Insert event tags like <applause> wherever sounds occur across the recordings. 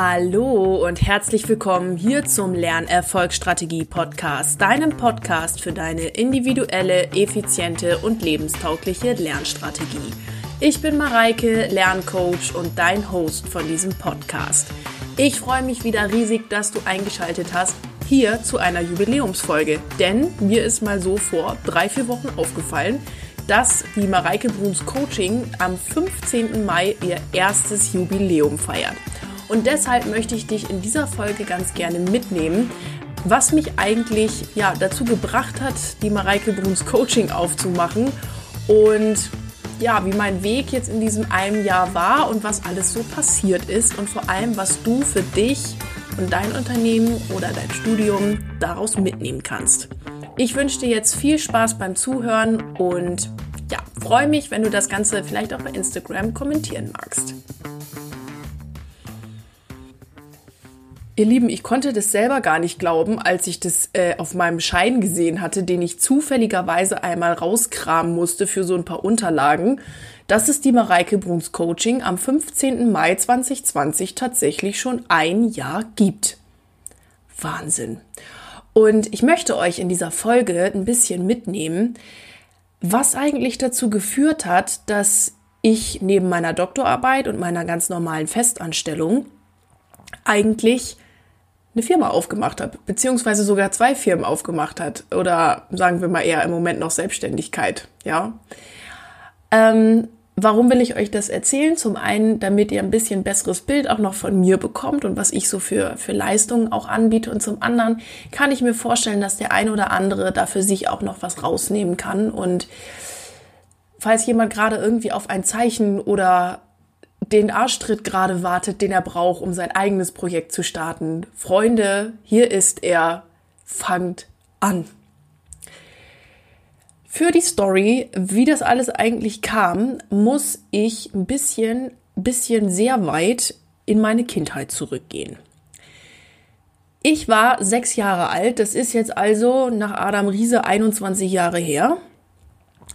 Hallo und herzlich willkommen hier zum Lernerfolgsstrategie Podcast, deinem Podcast für deine individuelle, effiziente und lebenstaugliche Lernstrategie. Ich bin Mareike, Lerncoach und dein Host von diesem Podcast. Ich freue mich wieder riesig, dass du eingeschaltet hast hier zu einer Jubiläumsfolge, denn mir ist mal so vor drei, vier Wochen aufgefallen, dass die Mareike Bruns Coaching am 15. Mai ihr erstes Jubiläum feiert. Und deshalb möchte ich dich in dieser Folge ganz gerne mitnehmen, was mich eigentlich ja, dazu gebracht hat, die Mareike Bruns Coaching aufzumachen und ja, wie mein Weg jetzt in diesem einen Jahr war und was alles so passiert ist und vor allem, was du für dich und dein Unternehmen oder dein Studium daraus mitnehmen kannst. Ich wünsche dir jetzt viel Spaß beim Zuhören und ja, freue mich, wenn du das Ganze vielleicht auch bei Instagram kommentieren magst. Ihr Lieben, ich konnte das selber gar nicht glauben, als ich das äh, auf meinem Schein gesehen hatte, den ich zufälligerweise einmal rauskramen musste für so ein paar Unterlagen, dass es die Mareike Bruns Coaching am 15. Mai 2020 tatsächlich schon ein Jahr gibt. Wahnsinn. Und ich möchte euch in dieser Folge ein bisschen mitnehmen, was eigentlich dazu geführt hat, dass ich neben meiner Doktorarbeit und meiner ganz normalen Festanstellung eigentlich eine Firma aufgemacht hat, beziehungsweise sogar zwei Firmen aufgemacht hat oder sagen wir mal eher im Moment noch Selbstständigkeit, ja. Ähm, warum will ich euch das erzählen? Zum einen, damit ihr ein bisschen besseres Bild auch noch von mir bekommt und was ich so für, für Leistungen auch anbiete. Und zum anderen kann ich mir vorstellen, dass der ein oder andere da für sich auch noch was rausnehmen kann. Und falls jemand gerade irgendwie auf ein Zeichen oder den Arschtritt gerade wartet, den er braucht, um sein eigenes Projekt zu starten. Freunde, hier ist er. Fangt an. Für die Story, wie das alles eigentlich kam, muss ich ein bisschen, bisschen sehr weit in meine Kindheit zurückgehen. Ich war sechs Jahre alt, das ist jetzt also nach Adam Riese 21 Jahre her.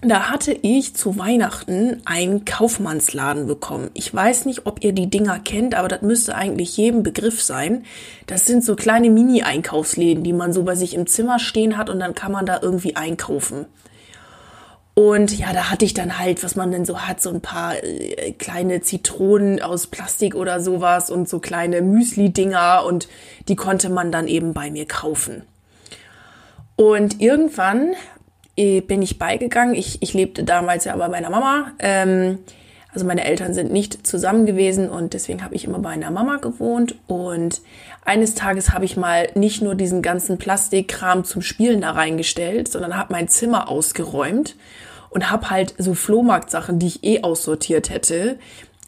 Da hatte ich zu Weihnachten einen Kaufmannsladen bekommen. Ich weiß nicht, ob ihr die Dinger kennt, aber das müsste eigentlich jedem Begriff sein. Das sind so kleine Mini-Einkaufsläden, die man so bei sich im Zimmer stehen hat und dann kann man da irgendwie einkaufen. Und ja, da hatte ich dann halt, was man denn so hat, so ein paar äh, kleine Zitronen aus Plastik oder sowas und so kleine Müsli-Dinger und die konnte man dann eben bei mir kaufen. Und irgendwann bin ich beigegangen. Ich, ich lebte damals ja bei meiner Mama. Ähm, also meine Eltern sind nicht zusammen gewesen und deswegen habe ich immer bei einer Mama gewohnt. Und eines Tages habe ich mal nicht nur diesen ganzen Plastikkram zum Spielen da reingestellt, sondern habe mein Zimmer ausgeräumt und habe halt so Flohmarktsachen, die ich eh aussortiert hätte,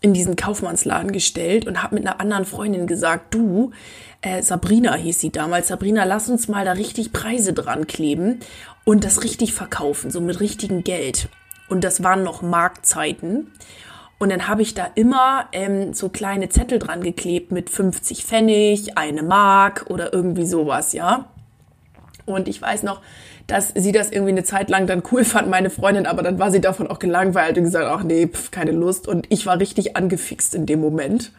in diesen Kaufmannsladen gestellt und habe mit einer anderen Freundin gesagt, du, äh, Sabrina hieß sie damals, Sabrina, lass uns mal da richtig Preise dran kleben und das richtig verkaufen, so mit richtigem Geld. Und das waren noch Marktzeiten. Und dann habe ich da immer ähm, so kleine Zettel dran geklebt mit 50 Pfennig, eine Mark oder irgendwie sowas, ja. Und ich weiß noch, dass sie das irgendwie eine Zeit lang dann cool fand, meine Freundin, aber dann war sie davon auch gelangweilt und gesagt, ach nee, pf, keine Lust. Und ich war richtig angefixt in dem Moment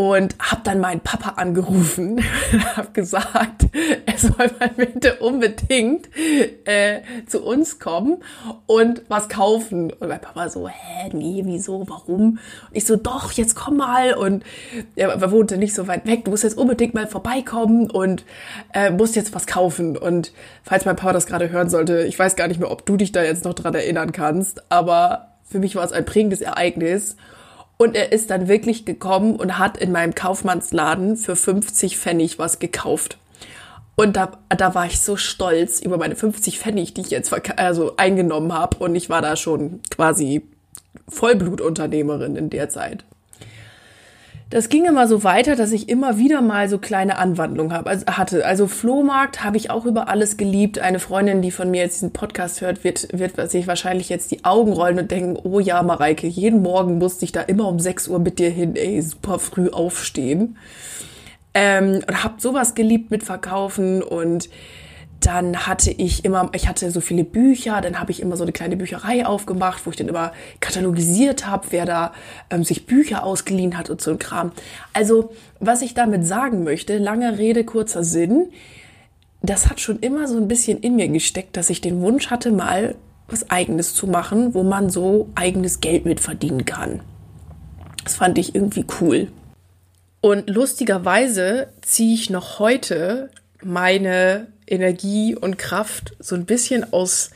und habe dann meinen Papa angerufen, <laughs> habe gesagt, er soll mal bitte unbedingt äh, zu uns kommen und was kaufen. Und mein Papa so, hä, nee, wieso, warum? Und ich so, doch, jetzt komm mal. Und er wohnte nicht so weit weg, du musst jetzt unbedingt mal vorbeikommen und äh, musst jetzt was kaufen. Und falls mein Papa das gerade hören sollte, ich weiß gar nicht mehr, ob du dich da jetzt noch dran erinnern kannst, aber für mich war es ein prägendes Ereignis. Und er ist dann wirklich gekommen und hat in meinem Kaufmannsladen für 50 Pfennig was gekauft. Und da, da war ich so stolz über meine 50 Pfennig, die ich jetzt also eingenommen habe. Und ich war da schon quasi Vollblutunternehmerin in der Zeit. Das ging immer so weiter, dass ich immer wieder mal so kleine Anwandlungen hab, also hatte. Also Flohmarkt habe ich auch über alles geliebt. Eine Freundin, die von mir jetzt diesen Podcast hört, wird, wird sich wahrscheinlich jetzt die Augen rollen und denken, oh ja, Mareike, jeden Morgen musste ich da immer um 6 Uhr mit dir hin, ey, super früh aufstehen. Ähm, und hab sowas geliebt mit Verkaufen und Dann hatte ich immer, ich hatte so viele Bücher, dann habe ich immer so eine kleine Bücherei aufgemacht, wo ich dann immer katalogisiert habe, wer da ähm, sich Bücher ausgeliehen hat und so ein Kram. Also, was ich damit sagen möchte, lange Rede, kurzer Sinn, das hat schon immer so ein bisschen in mir gesteckt, dass ich den Wunsch hatte, mal was eigenes zu machen, wo man so eigenes Geld mit verdienen kann. Das fand ich irgendwie cool. Und lustigerweise ziehe ich noch heute meine Energie und Kraft so ein bisschen aus,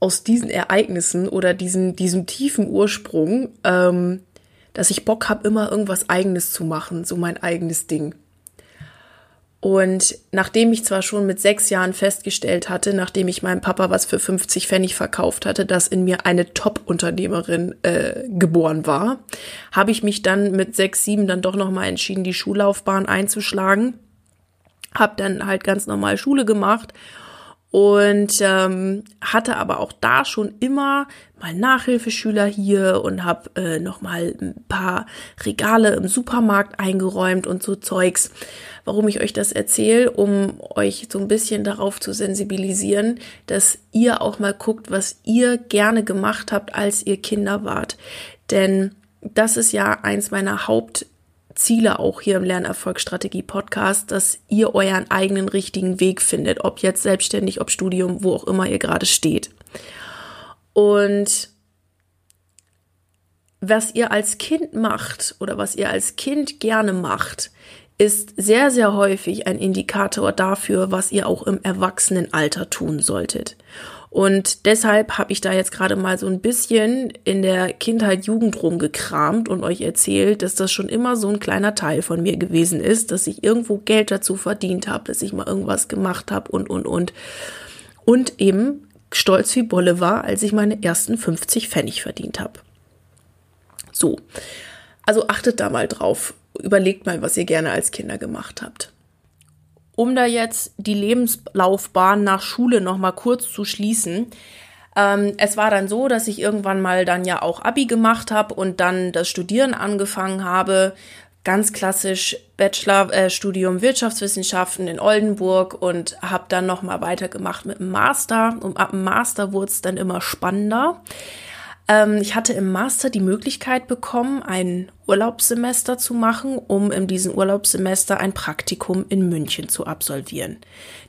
aus diesen Ereignissen oder diesen, diesem tiefen Ursprung, ähm, dass ich Bock habe, immer irgendwas eigenes zu machen, so mein eigenes Ding. Und nachdem ich zwar schon mit sechs Jahren festgestellt hatte, nachdem ich meinem Papa was für 50 Pfennig verkauft hatte, dass in mir eine Top-Unternehmerin äh, geboren war, habe ich mich dann mit sechs, sieben dann doch nochmal entschieden, die Schullaufbahn einzuschlagen habe dann halt ganz normal Schule gemacht und ähm, hatte aber auch da schon immer mal Nachhilfeschüler hier und habe äh, noch mal ein paar Regale im Supermarkt eingeräumt und so Zeugs. Warum ich euch das erzähle, um euch so ein bisschen darauf zu sensibilisieren, dass ihr auch mal guckt, was ihr gerne gemacht habt, als ihr Kinder wart. Denn das ist ja eins meiner Haupt Ziele auch hier im Lernerfolgsstrategie Podcast, dass ihr euren eigenen richtigen Weg findet, ob jetzt selbstständig, ob Studium, wo auch immer ihr gerade steht. Und was ihr als Kind macht oder was ihr als Kind gerne macht, ist sehr, sehr häufig ein Indikator dafür, was ihr auch im Erwachsenenalter tun solltet. Und deshalb habe ich da jetzt gerade mal so ein bisschen in der Kindheit, Jugend rumgekramt und euch erzählt, dass das schon immer so ein kleiner Teil von mir gewesen ist, dass ich irgendwo Geld dazu verdient habe, dass ich mal irgendwas gemacht habe und, und, und. Und eben stolz wie Bolle war, als ich meine ersten 50 Pfennig verdient habe. So. Also achtet da mal drauf. Überlegt mal, was ihr gerne als Kinder gemacht habt um da jetzt die Lebenslaufbahn nach Schule noch mal kurz zu schließen. Ähm, es war dann so, dass ich irgendwann mal dann ja auch Abi gemacht habe und dann das Studieren angefangen habe. Ganz klassisch Bachelorstudium äh, Wirtschaftswissenschaften in Oldenburg und habe dann noch mal weitergemacht mit dem Master. Und ab dem Master wurde es dann immer spannender. Ähm, ich hatte im Master die Möglichkeit bekommen, ein Urlaubssemester zu machen, um in diesem Urlaubssemester ein Praktikum in München zu absolvieren.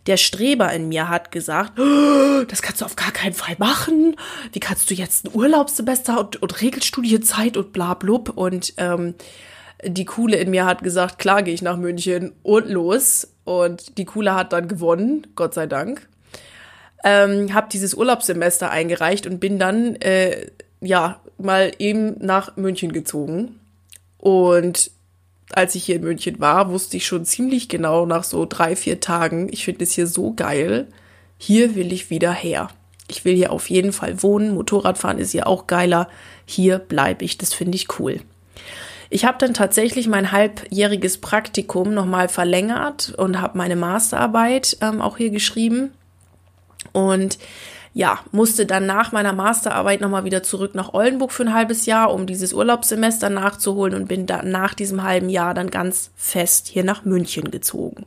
Der Streber in mir hat gesagt, oh, das kannst du auf gar keinen Fall machen. Wie kannst du jetzt ein Urlaubssemester und, und Regelstudiezeit und bla blub. Und ähm, die Coole in mir hat gesagt, klar gehe ich nach München und los. Und die Coole hat dann gewonnen, Gott sei Dank. Ähm, habe dieses Urlaubssemester eingereicht und bin dann äh, ja, mal eben nach München gezogen. Und als ich hier in München war, wusste ich schon ziemlich genau nach so drei, vier Tagen, ich finde es hier so geil. Hier will ich wieder her. Ich will hier auf jeden Fall wohnen. Motorradfahren ist hier auch geiler. Hier bleibe ich. Das finde ich cool. Ich habe dann tatsächlich mein halbjähriges Praktikum nochmal verlängert und habe meine Masterarbeit ähm, auch hier geschrieben. Und ja, musste dann nach meiner Masterarbeit nochmal wieder zurück nach Oldenburg für ein halbes Jahr, um dieses Urlaubssemester nachzuholen und bin dann nach diesem halben Jahr dann ganz fest hier nach München gezogen.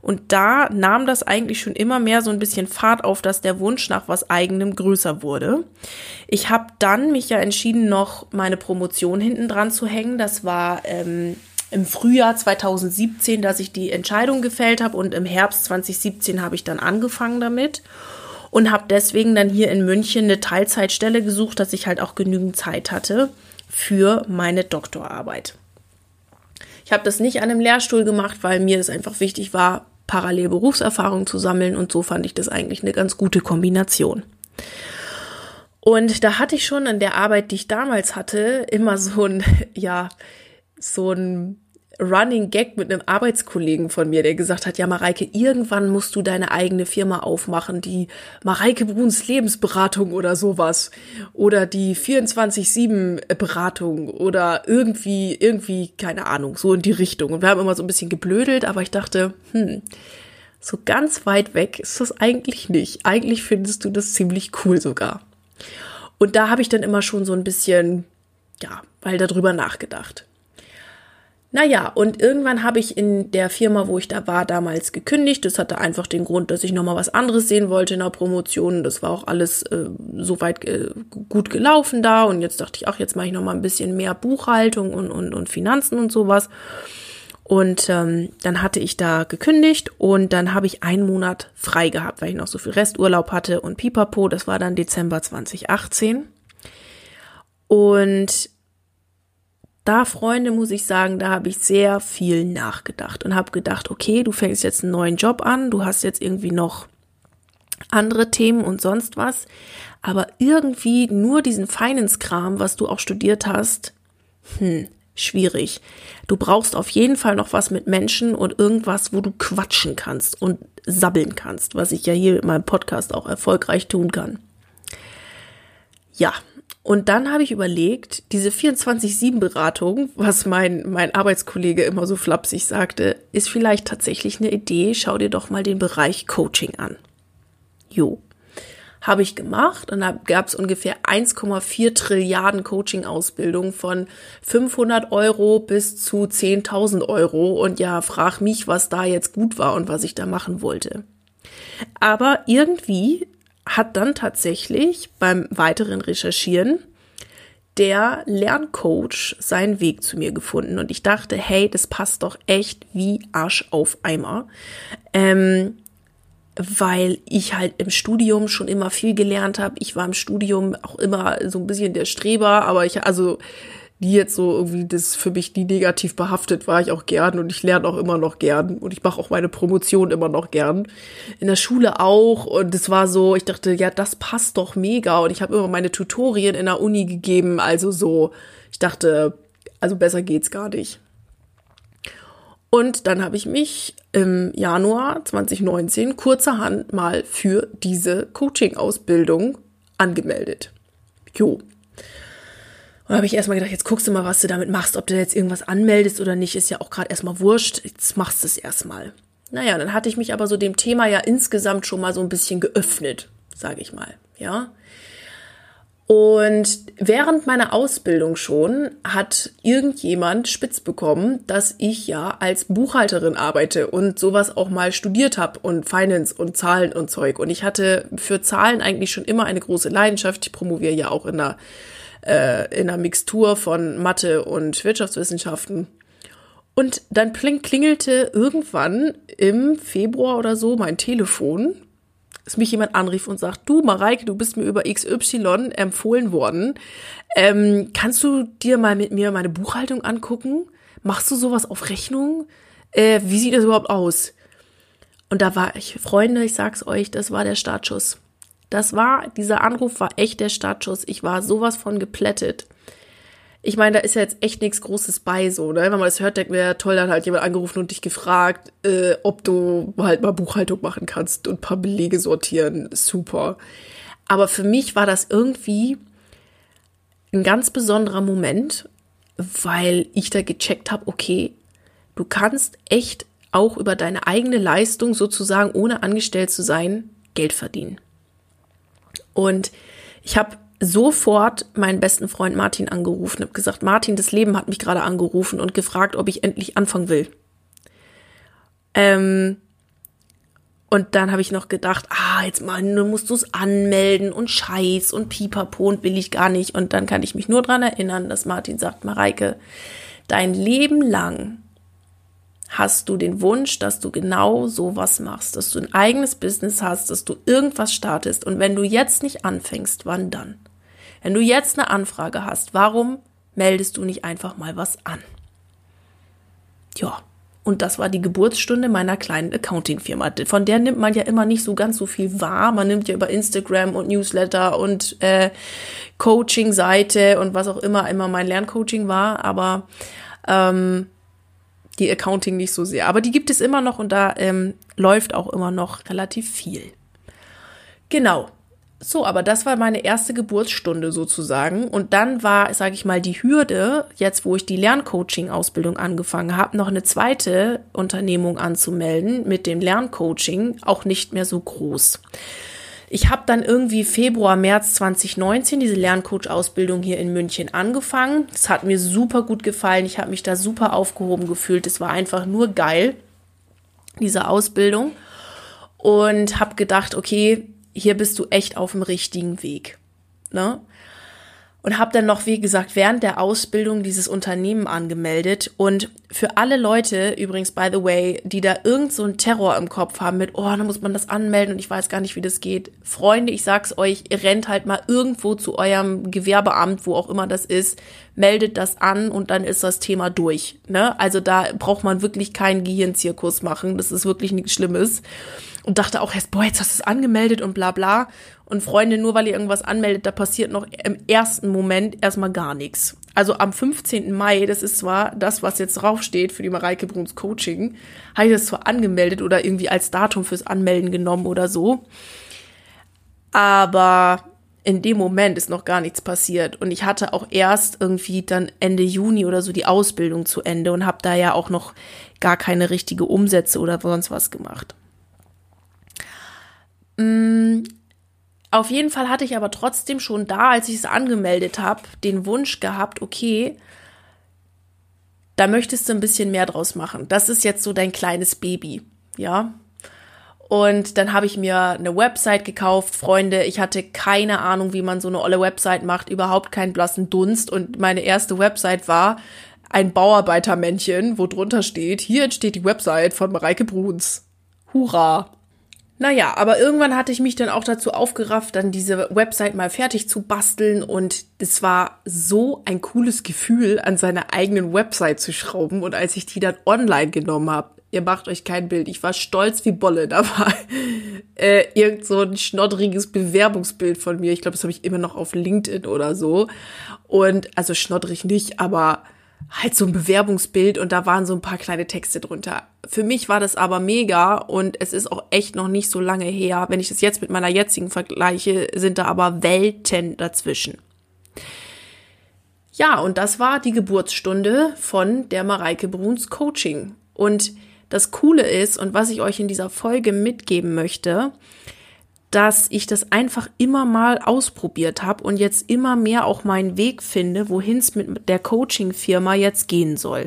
Und da nahm das eigentlich schon immer mehr so ein bisschen Fahrt auf, dass der Wunsch nach was eigenem größer wurde. Ich habe dann mich ja entschieden, noch meine Promotion hinten dran zu hängen. Das war ähm, im Frühjahr 2017, dass ich die Entscheidung gefällt habe und im Herbst 2017 habe ich dann angefangen damit und habe deswegen dann hier in München eine Teilzeitstelle gesucht, dass ich halt auch genügend Zeit hatte für meine Doktorarbeit. Ich habe das nicht an einem Lehrstuhl gemacht, weil mir das einfach wichtig war, parallel Berufserfahrung zu sammeln und so fand ich das eigentlich eine ganz gute Kombination. Und da hatte ich schon an der Arbeit, die ich damals hatte, immer so ein, <laughs> ja, so ein Running Gag mit einem Arbeitskollegen von mir, der gesagt hat, ja Mareike, irgendwann musst du deine eigene Firma aufmachen, die Mareike Bruns Lebensberatung oder sowas oder die 24-7 Beratung oder irgendwie, irgendwie, keine Ahnung, so in die Richtung. Und wir haben immer so ein bisschen geblödelt, aber ich dachte, hm, so ganz weit weg ist das eigentlich nicht. Eigentlich findest du das ziemlich cool sogar. Und da habe ich dann immer schon so ein bisschen, ja, weil darüber nachgedacht. Naja, und irgendwann habe ich in der Firma, wo ich da war, damals gekündigt. Das hatte einfach den Grund, dass ich nochmal was anderes sehen wollte in der Promotion. Das war auch alles äh, soweit äh, gut gelaufen da. Und jetzt dachte ich, ach, jetzt mache ich nochmal ein bisschen mehr Buchhaltung und, und, und Finanzen und sowas. Und ähm, dann hatte ich da gekündigt und dann habe ich einen Monat frei gehabt, weil ich noch so viel Resturlaub hatte und pipapo. Das war dann Dezember 2018. Und da, Freunde, muss ich sagen, da habe ich sehr viel nachgedacht und habe gedacht, okay, du fängst jetzt einen neuen Job an, du hast jetzt irgendwie noch andere Themen und sonst was, aber irgendwie nur diesen Finance-Kram, was du auch studiert hast, hm, schwierig. Du brauchst auf jeden Fall noch was mit Menschen und irgendwas, wo du quatschen kannst und sabbeln kannst, was ich ja hier in meinem Podcast auch erfolgreich tun kann. Ja, und dann habe ich überlegt, diese 24-7-Beratung, was mein, mein Arbeitskollege immer so flapsig sagte, ist vielleicht tatsächlich eine Idee. Schau dir doch mal den Bereich Coaching an. Jo. Habe ich gemacht und da gab es ungefähr 1,4 Trilliarden Coaching-Ausbildungen von 500 Euro bis zu 10.000 Euro. Und ja, frag mich, was da jetzt gut war und was ich da machen wollte. Aber irgendwie hat dann tatsächlich beim weiteren Recherchieren der Lerncoach seinen Weg zu mir gefunden und ich dachte, hey, das passt doch echt wie Arsch auf Eimer. Ähm, weil ich halt im Studium schon immer viel gelernt habe. Ich war im Studium auch immer so ein bisschen der Streber, aber ich, also die jetzt so irgendwie das für mich nie negativ behaftet war ich auch gern und ich lerne auch immer noch gern und ich mache auch meine Promotion immer noch gern. In der Schule auch und es war so, ich dachte, ja, das passt doch mega und ich habe immer meine Tutorien in der Uni gegeben, also so, ich dachte, also besser geht's gar nicht. Und dann habe ich mich im Januar 2019 kurzerhand mal für diese Coaching-Ausbildung angemeldet. Jo, und habe ich erstmal gedacht, jetzt guckst du mal, was du damit machst, ob du jetzt irgendwas anmeldest oder nicht, ist ja auch gerade erstmal wurscht. Jetzt machst du es erstmal. Naja, dann hatte ich mich aber so dem Thema ja insgesamt schon mal so ein bisschen geöffnet, sage ich mal, ja. Und während meiner Ausbildung schon hat irgendjemand spitz bekommen, dass ich ja als Buchhalterin arbeite und sowas auch mal studiert habe und Finance und Zahlen und Zeug. Und ich hatte für Zahlen eigentlich schon immer eine große Leidenschaft. Ich promoviere ja auch in der äh, in einer Mixtur von Mathe und Wirtschaftswissenschaften. Und dann klingelte irgendwann im Februar oder so mein Telefon, dass mich jemand anrief und sagt, du Mareike, du bist mir über XY empfohlen worden. Ähm, kannst du dir mal mit mir meine Buchhaltung angucken? Machst du sowas auf Rechnung? Äh, wie sieht das überhaupt aus? Und da war ich, Freunde, ich sag's euch, das war der Startschuss. Das war, dieser Anruf war echt der Startschuss. Ich war sowas von geplättet. Ich meine, da ist ja jetzt echt nichts Großes bei, so, ne? Wenn man das hört, denkt man ja, toll, dann hat jemand angerufen und dich gefragt, äh, ob du halt mal Buchhaltung machen kannst und ein paar Belege sortieren. Super. Aber für mich war das irgendwie ein ganz besonderer Moment, weil ich da gecheckt habe, okay, du kannst echt auch über deine eigene Leistung sozusagen, ohne angestellt zu sein, Geld verdienen. Und ich habe sofort meinen besten Freund Martin angerufen, habe gesagt, Martin, das Leben hat mich gerade angerufen und gefragt, ob ich endlich anfangen will. Ähm, und dann habe ich noch gedacht, ah, jetzt mal, du musst du es anmelden und Scheiß und Pipapo und will ich gar nicht. Und dann kann ich mich nur dran erinnern, dass Martin sagt, Mareike, dein Leben lang hast du den Wunsch, dass du genau sowas machst, dass du ein eigenes Business hast, dass du irgendwas startest. Und wenn du jetzt nicht anfängst, wann dann? Wenn du jetzt eine Anfrage hast, warum meldest du nicht einfach mal was an? Ja, und das war die Geburtsstunde meiner kleinen Accounting-Firma. Von der nimmt man ja immer nicht so ganz so viel wahr. Man nimmt ja über Instagram und Newsletter und äh, Coaching-Seite und was auch immer immer mein Lerncoaching war. Aber ähm, die Accounting nicht so sehr. Aber die gibt es immer noch und da ähm, läuft auch immer noch relativ viel. Genau. So, aber das war meine erste Geburtsstunde sozusagen. Und dann war, sage ich mal, die Hürde, jetzt wo ich die Lerncoaching-Ausbildung angefangen habe, noch eine zweite Unternehmung anzumelden mit dem Lerncoaching auch nicht mehr so groß. Ich habe dann irgendwie Februar, März 2019 diese Lerncoach-Ausbildung hier in München angefangen. Das hat mir super gut gefallen. Ich habe mich da super aufgehoben gefühlt. Es war einfach nur geil, diese Ausbildung. Und habe gedacht, okay, hier bist du echt auf dem richtigen Weg. Ne? Und habe dann noch, wie gesagt, während der Ausbildung dieses Unternehmen angemeldet. Und für alle Leute, übrigens, by the way, die da irgend so einen Terror im Kopf haben mit, oh, dann muss man das anmelden und ich weiß gar nicht, wie das geht. Freunde, ich sag's euch, ihr rennt halt mal irgendwo zu eurem Gewerbeamt, wo auch immer das ist, meldet das an und dann ist das Thema durch. Ne? Also da braucht man wirklich keinen Gehirnzirkus machen. Das ist wirklich nichts Schlimmes. Und dachte auch erst, boah, jetzt hast du es angemeldet und bla bla. Und Freunde, nur weil ihr irgendwas anmeldet, da passiert noch im ersten Moment erstmal gar nichts. Also am 15. Mai, das ist zwar das, was jetzt draufsteht für die Mareike Bruns Coaching, habe ich das zwar angemeldet oder irgendwie als Datum fürs Anmelden genommen oder so. Aber in dem Moment ist noch gar nichts passiert. Und ich hatte auch erst irgendwie dann Ende Juni oder so die Ausbildung zu Ende und habe da ja auch noch gar keine richtige Umsätze oder sonst was gemacht. Auf jeden Fall hatte ich aber trotzdem schon da, als ich es angemeldet habe, den Wunsch gehabt, okay, da möchtest du ein bisschen mehr draus machen. Das ist jetzt so dein kleines Baby, ja. Und dann habe ich mir eine Website gekauft, Freunde. Ich hatte keine Ahnung, wie man so eine olle Website macht, überhaupt keinen blassen Dunst. Und meine erste Website war ein Bauarbeitermännchen, wo drunter steht, hier entsteht die Website von Mareike Bruns. Hurra! Naja, aber irgendwann hatte ich mich dann auch dazu aufgerafft, dann diese Website mal fertig zu basteln und es war so ein cooles Gefühl, an seiner eigenen Website zu schrauben. Und als ich die dann online genommen habe, ihr macht euch kein Bild, ich war stolz wie Bolle, da war <laughs> äh, irgend so ein schnoddriges Bewerbungsbild von mir, ich glaube, das habe ich immer noch auf LinkedIn oder so. Und also schnoddrig nicht, aber halt so ein Bewerbungsbild und da waren so ein paar kleine Texte drunter. Für mich war das aber mega und es ist auch echt noch nicht so lange her. Wenn ich das jetzt mit meiner jetzigen vergleiche, sind da aber Welten dazwischen. Ja, und das war die Geburtsstunde von der Mareike Bruns Coaching. Und das Coole ist und was ich euch in dieser Folge mitgeben möchte, dass ich das einfach immer mal ausprobiert habe und jetzt immer mehr auch meinen Weg finde, wohin es mit der Coaching-Firma jetzt gehen soll.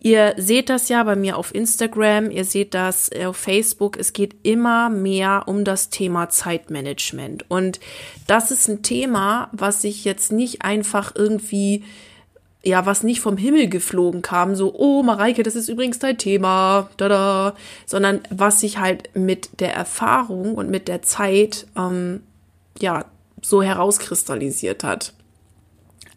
Ihr seht das ja bei mir auf Instagram, ihr seht das auf Facebook. Es geht immer mehr um das Thema Zeitmanagement. Und das ist ein Thema, was ich jetzt nicht einfach irgendwie ja, was nicht vom Himmel geflogen kam, so, oh, Mareike, das ist übrigens dein Thema, da sondern was sich halt mit der Erfahrung und mit der Zeit, ähm, ja, so herauskristallisiert hat.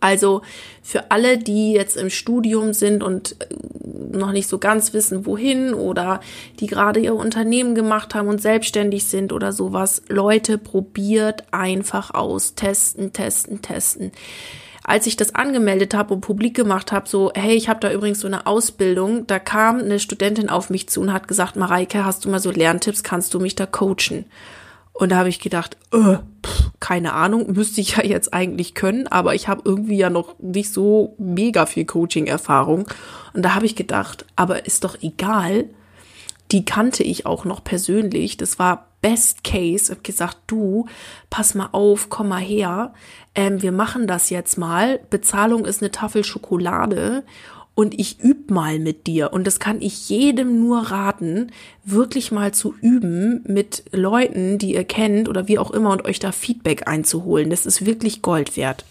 Also für alle, die jetzt im Studium sind und äh, noch nicht so ganz wissen, wohin oder die gerade ihr Unternehmen gemacht haben und selbstständig sind oder sowas, Leute, probiert einfach aus. Testen, testen, testen als ich das angemeldet habe und publik gemacht habe, so, hey, ich habe da übrigens so eine Ausbildung, da kam eine Studentin auf mich zu und hat gesagt, Mareike, hast du mal so Lerntipps, kannst du mich da coachen? Und da habe ich gedacht, äh, pff, keine Ahnung, müsste ich ja jetzt eigentlich können, aber ich habe irgendwie ja noch nicht so mega viel Coaching-Erfahrung. Und da habe ich gedacht, aber ist doch egal, die kannte ich auch noch persönlich. Das war Best Case. Habe gesagt, du, pass mal auf, komm mal her. Ähm, wir machen das jetzt mal. Bezahlung ist eine Tafel Schokolade und ich üb mal mit dir. Und das kann ich jedem nur raten, wirklich mal zu üben mit Leuten, die ihr kennt oder wie auch immer und euch da Feedback einzuholen. Das ist wirklich Gold wert.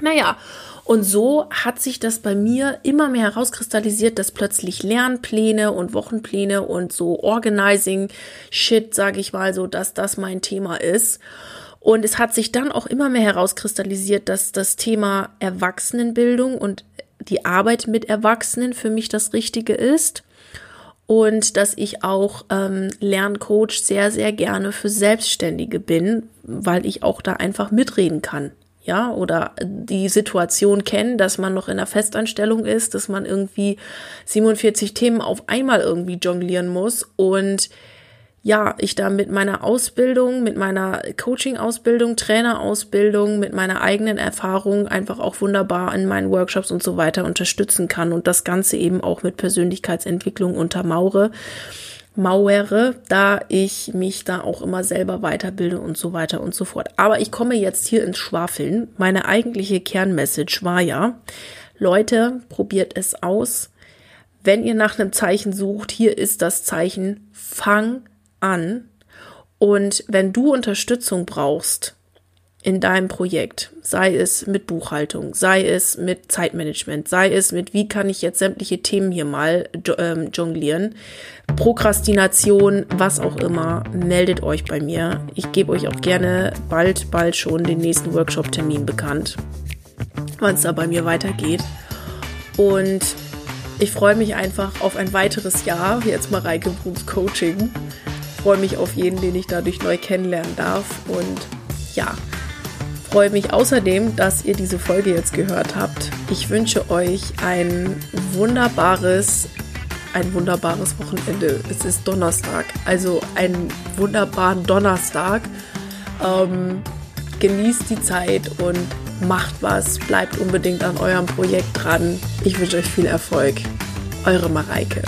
Naja, und so hat sich das bei mir immer mehr herauskristallisiert, dass plötzlich Lernpläne und Wochenpläne und so Organizing Shit, sage ich mal so, dass das mein Thema ist. Und es hat sich dann auch immer mehr herauskristallisiert, dass das Thema Erwachsenenbildung und die Arbeit mit Erwachsenen für mich das Richtige ist. Und dass ich auch ähm, Lerncoach sehr, sehr gerne für Selbstständige bin, weil ich auch da einfach mitreden kann ja, oder die Situation kennen, dass man noch in der Festanstellung ist, dass man irgendwie 47 Themen auf einmal irgendwie jonglieren muss und ja, ich da mit meiner Ausbildung, mit meiner Coaching-Ausbildung, Trainerausbildung, mit meiner eigenen Erfahrung einfach auch wunderbar in meinen Workshops und so weiter unterstützen kann und das Ganze eben auch mit Persönlichkeitsentwicklung untermauere. Mauere, da ich mich da auch immer selber weiterbilde und so weiter und so fort. Aber ich komme jetzt hier ins Schwafeln. Meine eigentliche Kernmessage war ja, Leute, probiert es aus. Wenn ihr nach einem Zeichen sucht, hier ist das Zeichen, fang an. Und wenn du Unterstützung brauchst, in deinem Projekt, sei es mit Buchhaltung, sei es mit Zeitmanagement, sei es mit, wie kann ich jetzt sämtliche Themen hier mal ähm, jonglieren, Prokrastination, was auch immer, meldet euch bei mir. Ich gebe euch auch gerne bald, bald schon den nächsten Workshop-Termin bekannt, wann es da bei mir weitergeht. Und ich freue mich einfach auf ein weiteres Jahr, jetzt mal Reike Bruns Coaching. Freue mich auf jeden, den ich dadurch neu kennenlernen darf. Und ja, freue mich außerdem, dass ihr diese Folge jetzt gehört habt. Ich wünsche euch ein wunderbares, ein wunderbares Wochenende. Es ist Donnerstag, also einen wunderbaren Donnerstag. Ähm, genießt die Zeit und macht was, bleibt unbedingt an eurem Projekt dran. Ich wünsche euch viel Erfolg. Eure Mareike.